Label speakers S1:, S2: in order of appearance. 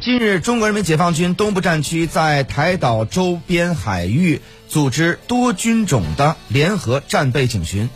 S1: 近日，中国人民解放军东部战区在台岛周边海域组织多军种的联合战备警巡，